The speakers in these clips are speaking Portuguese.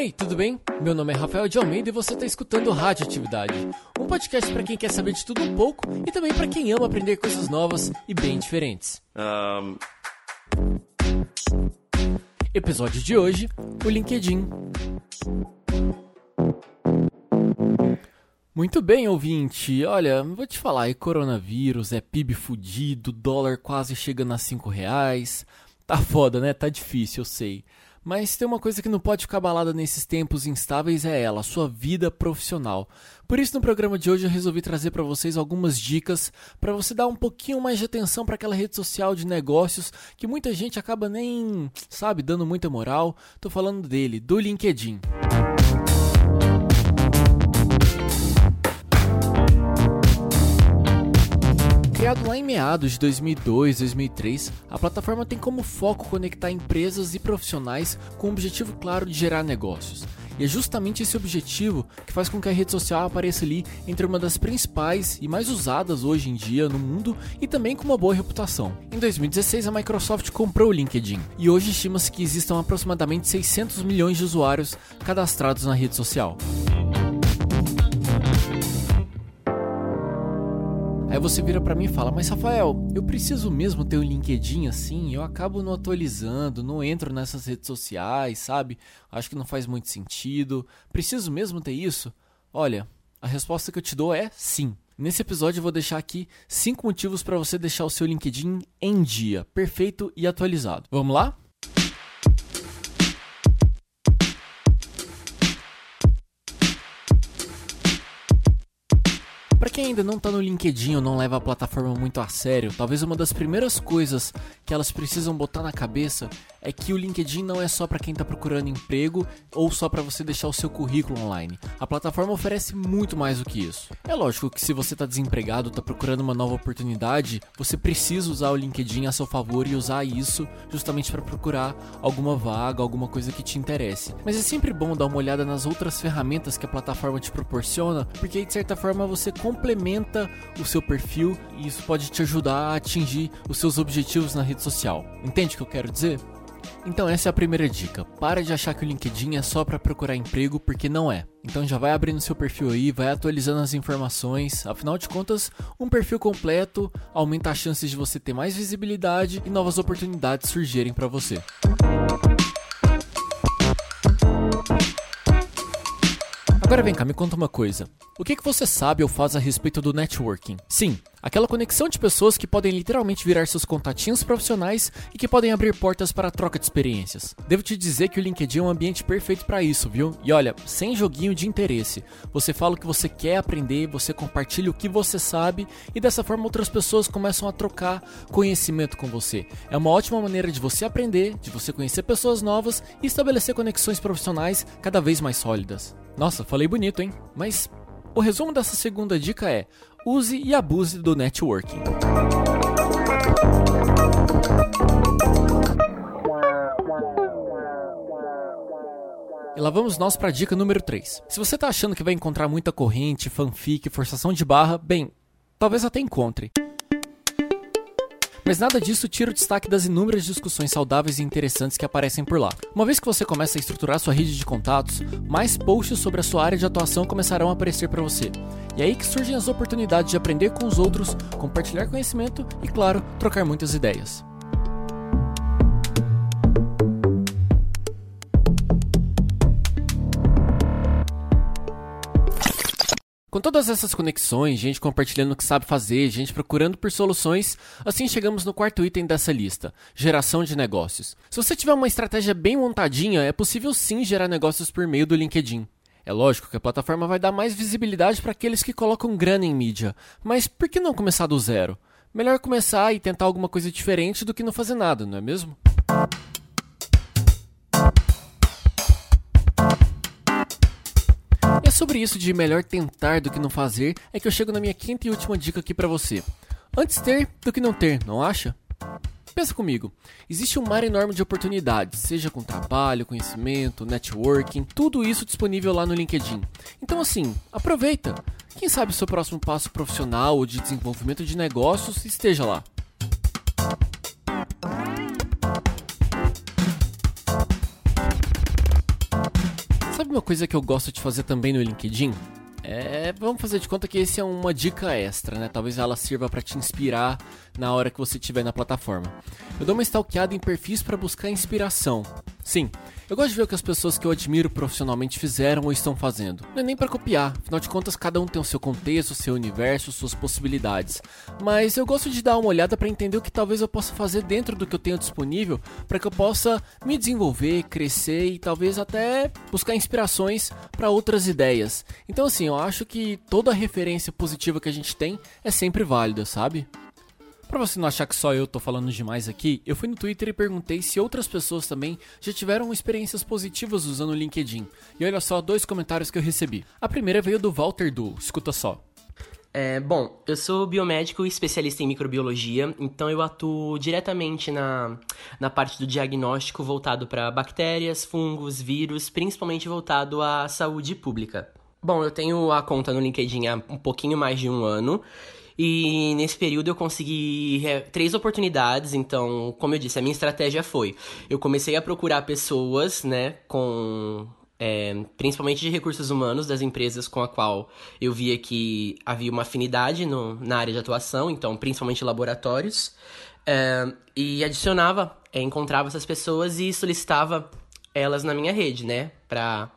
Ei, tudo bem? Meu nome é Rafael de Almeida e você está escutando Rádio Atividade, um podcast para quem quer saber de tudo um pouco e também para quem ama aprender coisas novas e bem diferentes. Um... Episódio de hoje: o LinkedIn. Muito bem, ouvinte. Olha, vou te falar, é coronavírus, é PIB fudido, dólar quase chegando a 5 reais. Tá foda, né? Tá difícil, eu sei. Mas tem uma coisa que não pode ficar balada nesses tempos instáveis é ela, sua vida profissional. Por isso no programa de hoje eu resolvi trazer para vocês algumas dicas para você dar um pouquinho mais de atenção para aquela rede social de negócios que muita gente acaba nem, sabe, dando muita moral. Tô falando dele, do LinkedIn. Criado lá em meados de 2002, 2003, a plataforma tem como foco conectar empresas e profissionais com o objetivo claro de gerar negócios. E é justamente esse objetivo que faz com que a rede social apareça ali entre uma das principais e mais usadas hoje em dia no mundo e também com uma boa reputação. Em 2016, a Microsoft comprou o LinkedIn e hoje estima-se que existam aproximadamente 600 milhões de usuários cadastrados na rede social. Aí você vira para mim e fala: Mas Rafael, eu preciso mesmo ter um LinkedIn assim? Eu acabo não atualizando, não entro nessas redes sociais, sabe? Acho que não faz muito sentido. Preciso mesmo ter isso? Olha, a resposta que eu te dou é sim. Nesse episódio eu vou deixar aqui 5 motivos para você deixar o seu LinkedIn em dia, perfeito e atualizado. Vamos lá? Quem ainda não tá no LinkedIn ou não leva a plataforma muito a sério, talvez uma das primeiras coisas que elas precisam botar na cabeça é que o LinkedIn não é só para quem está procurando emprego ou só para você deixar o seu currículo online. A plataforma oferece muito mais do que isso. É lógico que se você está desempregado, está procurando uma nova oportunidade, você precisa usar o LinkedIn a seu favor e usar isso justamente para procurar alguma vaga, alguma coisa que te interesse. Mas é sempre bom dar uma olhada nas outras ferramentas que a plataforma te proporciona, porque aí de certa forma você complementa o seu perfil e isso pode te ajudar a atingir os seus objetivos na rede social. Entende o que eu quero dizer? Então essa é a primeira dica. Para de achar que o LinkedIn é só para procurar emprego, porque não é. Então já vai abrindo seu perfil aí, vai atualizando as informações. Afinal de contas, um perfil completo aumenta as chances de você ter mais visibilidade e novas oportunidades surgirem para você. Agora vem cá, me conta uma coisa. O que, que você sabe ou faz a respeito do networking? Sim, aquela conexão de pessoas que podem literalmente virar seus contatinhos profissionais e que podem abrir portas para a troca de experiências. Devo te dizer que o LinkedIn é um ambiente perfeito para isso, viu? E olha, sem joguinho de interesse. Você fala o que você quer aprender, você compartilha o que você sabe e dessa forma outras pessoas começam a trocar conhecimento com você. É uma ótima maneira de você aprender, de você conhecer pessoas novas e estabelecer conexões profissionais cada vez mais sólidas. Nossa, falei bonito, hein? Mas o resumo dessa segunda dica é: use e abuse do networking. E lá vamos nós para a dica número 3. Se você está achando que vai encontrar muita corrente, fanfic, forçação de barra, bem, talvez até encontre. Mas nada disso tira o destaque das inúmeras discussões saudáveis e interessantes que aparecem por lá. Uma vez que você começa a estruturar sua rede de contatos, mais posts sobre a sua área de atuação começarão a aparecer para você. E é aí que surgem as oportunidades de aprender com os outros, compartilhar conhecimento e, claro, trocar muitas ideias. Com todas essas conexões, gente compartilhando o que sabe fazer, gente procurando por soluções, assim chegamos no quarto item dessa lista: geração de negócios. Se você tiver uma estratégia bem montadinha, é possível sim gerar negócios por meio do LinkedIn. É lógico que a plataforma vai dar mais visibilidade para aqueles que colocam grana em mídia, mas por que não começar do zero? Melhor começar e tentar alguma coisa diferente do que não fazer nada, não é mesmo? Sobre isso de melhor tentar do que não fazer é que eu chego na minha quinta e última dica aqui para você. Antes ter do que não ter, não acha? Pensa comigo, existe um mar enorme de oportunidades, seja com trabalho, conhecimento, networking, tudo isso disponível lá no LinkedIn. Então assim, aproveita. Quem sabe o seu próximo passo profissional ou de desenvolvimento de negócios esteja lá. Sabe uma coisa que eu gosto de fazer também no LinkedIn? É, vamos fazer de conta que esse é uma dica extra, né? Talvez ela sirva para te inspirar na hora que você estiver na plataforma. Eu dou uma stalkeada em perfis para buscar inspiração. Sim, eu gosto de ver o que as pessoas que eu admiro profissionalmente fizeram ou estão fazendo. Não é nem para copiar, afinal de contas cada um tem o seu contexto, o seu universo, suas possibilidades. Mas eu gosto de dar uma olhada para entender o que talvez eu possa fazer dentro do que eu tenho disponível para que eu possa me desenvolver, crescer e talvez até buscar inspirações para outras ideias. Então assim, eu acho que toda referência positiva que a gente tem é sempre válida, sabe? Para você não achar que só eu tô falando demais aqui, eu fui no Twitter e perguntei se outras pessoas também já tiveram experiências positivas usando o LinkedIn. E olha só dois comentários que eu recebi. A primeira veio do Walter Du, escuta só. É, bom, eu sou biomédico e especialista em microbiologia, então eu atuo diretamente na, na parte do diagnóstico voltado para bactérias, fungos, vírus, principalmente voltado à saúde pública. Bom, eu tenho a conta no LinkedIn há um pouquinho mais de um ano e nesse período eu consegui três oportunidades. Então, como eu disse, a minha estratégia foi: eu comecei a procurar pessoas, né, com. É, principalmente de recursos humanos das empresas com a qual eu via que havia uma afinidade no, na área de atuação, então principalmente laboratórios, é, e adicionava, é, encontrava essas pessoas e solicitava elas na minha rede, né, para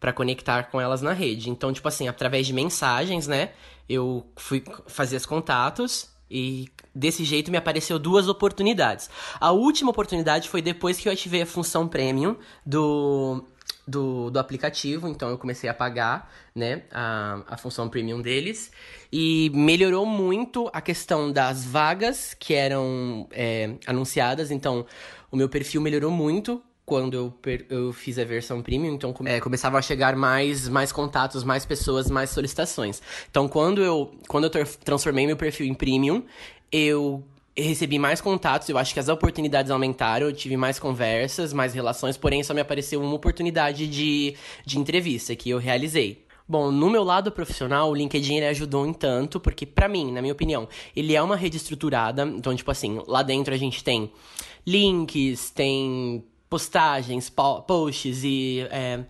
para conectar com elas na rede. Então, tipo assim, através de mensagens, né? Eu fui fazer os contatos e desse jeito me apareceu duas oportunidades. A última oportunidade foi depois que eu ativei a função premium do, do, do aplicativo, então eu comecei a pagar, né, a, a função premium deles. E melhorou muito a questão das vagas que eram é, anunciadas, então o meu perfil melhorou muito quando eu, eu fiz a versão premium, então é, começava a chegar mais, mais contatos, mais pessoas, mais solicitações. Então, quando eu, quando eu transformei meu perfil em premium, eu recebi mais contatos, eu acho que as oportunidades aumentaram, eu tive mais conversas, mais relações, porém só me apareceu uma oportunidade de, de entrevista que eu realizei. Bom, no meu lado profissional, o LinkedIn ele ajudou em tanto, porque para mim, na minha opinião, ele é uma rede estruturada, então tipo assim, lá dentro a gente tem links, tem postagens, posts e é,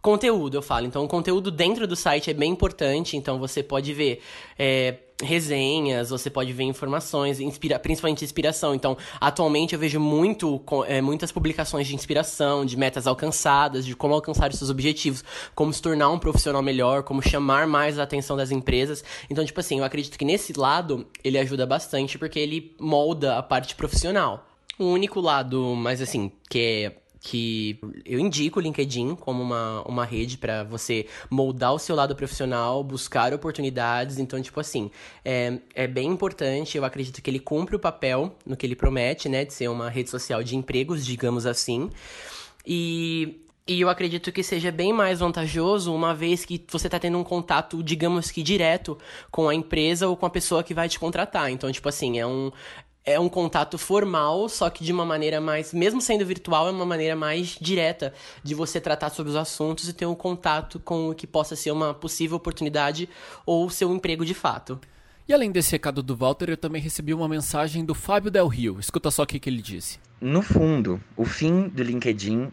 conteúdo, eu falo. Então, o conteúdo dentro do site é bem importante. Então, você pode ver é, resenhas, você pode ver informações, inspira, principalmente inspiração. Então, atualmente eu vejo muito, é, muitas publicações de inspiração, de metas alcançadas, de como alcançar os seus objetivos, como se tornar um profissional melhor, como chamar mais a atenção das empresas. Então, tipo assim, eu acredito que nesse lado ele ajuda bastante porque ele molda a parte profissional. O único lado, mas assim, que é que eu indico o LinkedIn como uma, uma rede para você moldar o seu lado profissional, buscar oportunidades. Então, tipo assim, é, é bem importante. Eu acredito que ele cumpre o papel no que ele promete, né? De ser uma rede social de empregos, digamos assim. E e eu acredito que seja bem mais vantajoso uma vez que você está tendo um contato, digamos que direto, com a empresa ou com a pessoa que vai te contratar. Então, tipo assim, é um, é um contato formal, só que de uma maneira mais, mesmo sendo virtual, é uma maneira mais direta de você tratar sobre os assuntos e ter um contato com o que possa ser uma possível oportunidade ou seu emprego de fato. E além desse recado do Walter, eu também recebi uma mensagem do Fábio Del Rio. Escuta só o que, que ele disse. No fundo, o fim do LinkedIn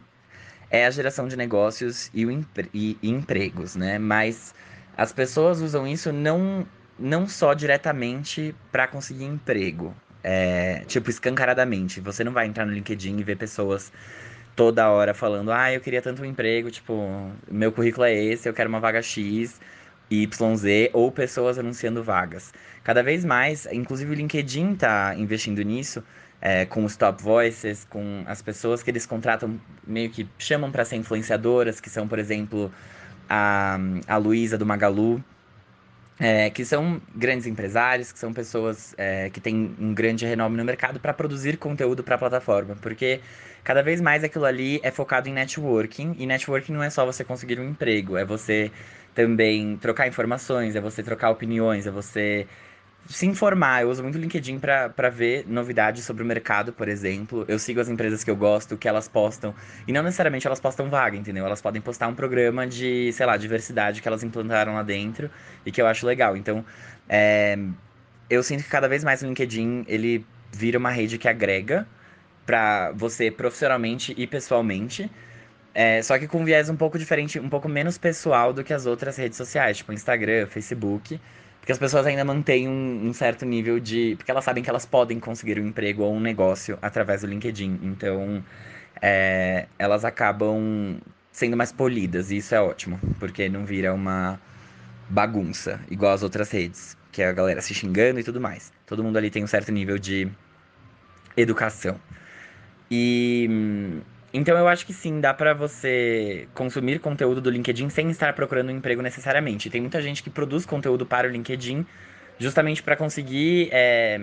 é a geração de negócios e, empre e, e empregos, né? Mas as pessoas usam isso não, não só diretamente para conseguir emprego, é, tipo, escancaradamente. Você não vai entrar no LinkedIn e ver pessoas toda hora falando, ah, eu queria tanto um emprego, tipo, meu currículo é esse, eu quero uma vaga X, YZ, ou pessoas anunciando vagas. Cada vez mais, inclusive o LinkedIn tá investindo nisso, é, com os top voices, com as pessoas que eles contratam, meio que chamam para ser influenciadoras, que são, por exemplo, a, a Luísa do Magalu, é, que são grandes empresários, que são pessoas é, que têm um grande renome no mercado para produzir conteúdo para a plataforma, porque cada vez mais aquilo ali é focado em networking, e networking não é só você conseguir um emprego, é você também trocar informações, é você trocar opiniões, é você se informar. Eu uso muito o LinkedIn para ver novidades sobre o mercado, por exemplo. Eu sigo as empresas que eu gosto, que elas postam. E não necessariamente elas postam vaga, entendeu? Elas podem postar um programa de, sei lá, diversidade que elas implantaram lá dentro e que eu acho legal. Então, é, eu sinto que cada vez mais o LinkedIn ele vira uma rede que agrega para você profissionalmente e pessoalmente. É, só que com viés um pouco diferente, um pouco menos pessoal do que as outras redes sociais, tipo Instagram, Facebook. Porque as pessoas ainda mantêm um, um, certo nível de. Porque elas sabem que elas podem conseguir um emprego ou um negócio através do LinkedIn. Então, é, elas acabam sendo mais polidas. E isso é ótimo, porque não vira uma bagunça, igual as outras redes. Que é a galera se xingando e tudo mais. Todo mundo ali tem um certo nível de educação. E então eu acho que sim, dá para você consumir conteúdo do LinkedIn sem estar procurando um emprego necessariamente. Tem muita gente que produz conteúdo para o LinkedIn justamente para conseguir é,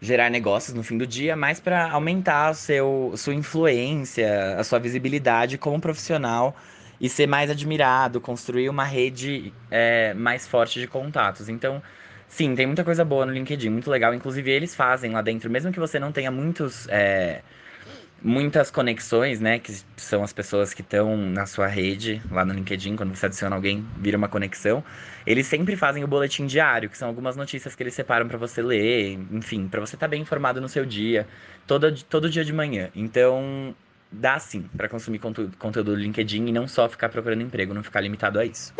gerar negócios no fim do dia, mas para aumentar o seu, sua influência, a sua visibilidade como profissional e ser mais admirado, construir uma rede é, mais forte de contatos. Então, sim, tem muita coisa boa no LinkedIn, muito legal. Inclusive, eles fazem lá dentro, mesmo que você não tenha muitos. É, muitas conexões, né? Que são as pessoas que estão na sua rede, lá no LinkedIn, quando você adiciona alguém, vira uma conexão. Eles sempre fazem o boletim diário, que são algumas notícias que eles separam para você ler, enfim, para você estar tá bem informado no seu dia, todo, todo dia de manhã. Então, dá sim para consumir conteúdo, conteúdo do LinkedIn e não só ficar procurando emprego, não ficar limitado a isso.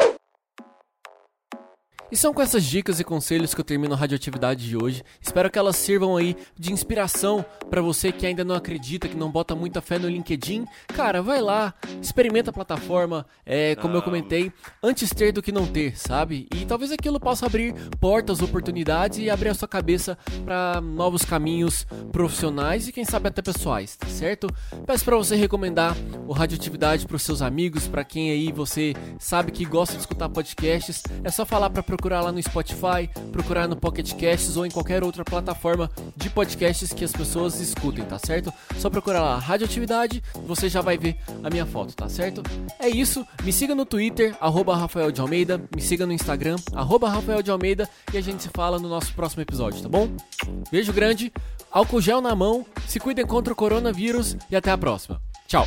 E são com essas dicas e conselhos que eu termino a radioatividade de hoje. Espero que elas sirvam aí de inspiração para você que ainda não acredita, que não bota muita fé no LinkedIn. Cara, vai lá, experimenta a plataforma, é, como eu comentei, antes ter do que não ter, sabe? E talvez aquilo possa abrir portas, oportunidades e abrir a sua cabeça para novos caminhos profissionais e quem sabe até pessoais, tá certo? Peço para você recomendar o Radioatividade para seus amigos, para quem aí você sabe que gosta de escutar podcasts, é só falar para procurar lá no Spotify, procurar no Pocket Casts ou em qualquer outra plataforma de podcasts que as pessoas escutem, tá certo? Só procurar lá Radioatividade, você já vai ver a minha foto, tá certo? É isso, me siga no Twitter, arroba Rafael de Almeida, me siga no Instagram, arroba Rafael de Almeida, e a gente se fala no nosso próximo episódio, tá bom? Beijo grande, álcool gel na mão, se cuidem contra o coronavírus e até a próxima. Tchau!